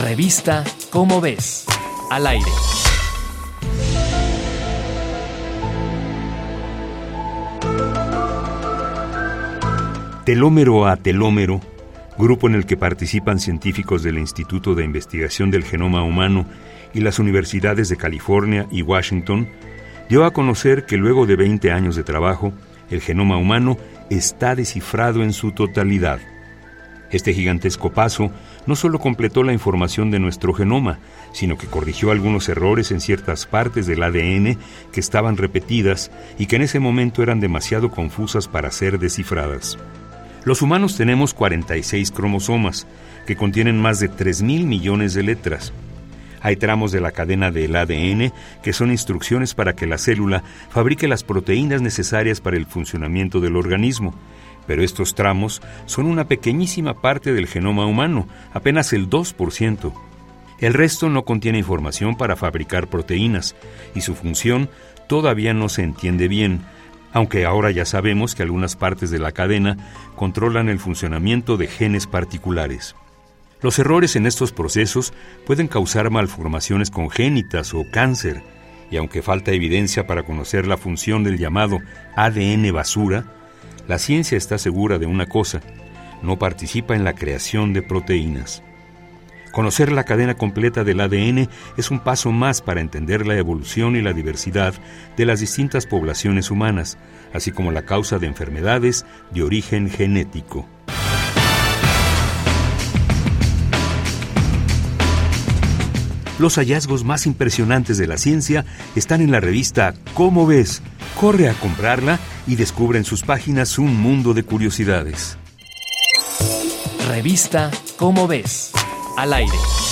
Revista Cómo ves, al aire. Telómero a telómero, grupo en el que participan científicos del Instituto de Investigación del Genoma Humano y las universidades de California y Washington, dio a conocer que luego de 20 años de trabajo, el genoma humano está descifrado en su totalidad. Este gigantesco paso no solo completó la información de nuestro genoma, sino que corrigió algunos errores en ciertas partes del ADN que estaban repetidas y que en ese momento eran demasiado confusas para ser descifradas. Los humanos tenemos 46 cromosomas, que contienen más de 3 mil millones de letras. Hay tramos de la cadena del ADN que son instrucciones para que la célula fabrique las proteínas necesarias para el funcionamiento del organismo. Pero estos tramos son una pequeñísima parte del genoma humano, apenas el 2%. El resto no contiene información para fabricar proteínas y su función todavía no se entiende bien, aunque ahora ya sabemos que algunas partes de la cadena controlan el funcionamiento de genes particulares. Los errores en estos procesos pueden causar malformaciones congénitas o cáncer, y aunque falta evidencia para conocer la función del llamado ADN basura, la ciencia está segura de una cosa, no participa en la creación de proteínas. Conocer la cadena completa del ADN es un paso más para entender la evolución y la diversidad de las distintas poblaciones humanas, así como la causa de enfermedades de origen genético. Los hallazgos más impresionantes de la ciencia están en la revista Cómo ves. Corre a comprarla y descubre en sus páginas un mundo de curiosidades. Revista Cómo ves, al aire.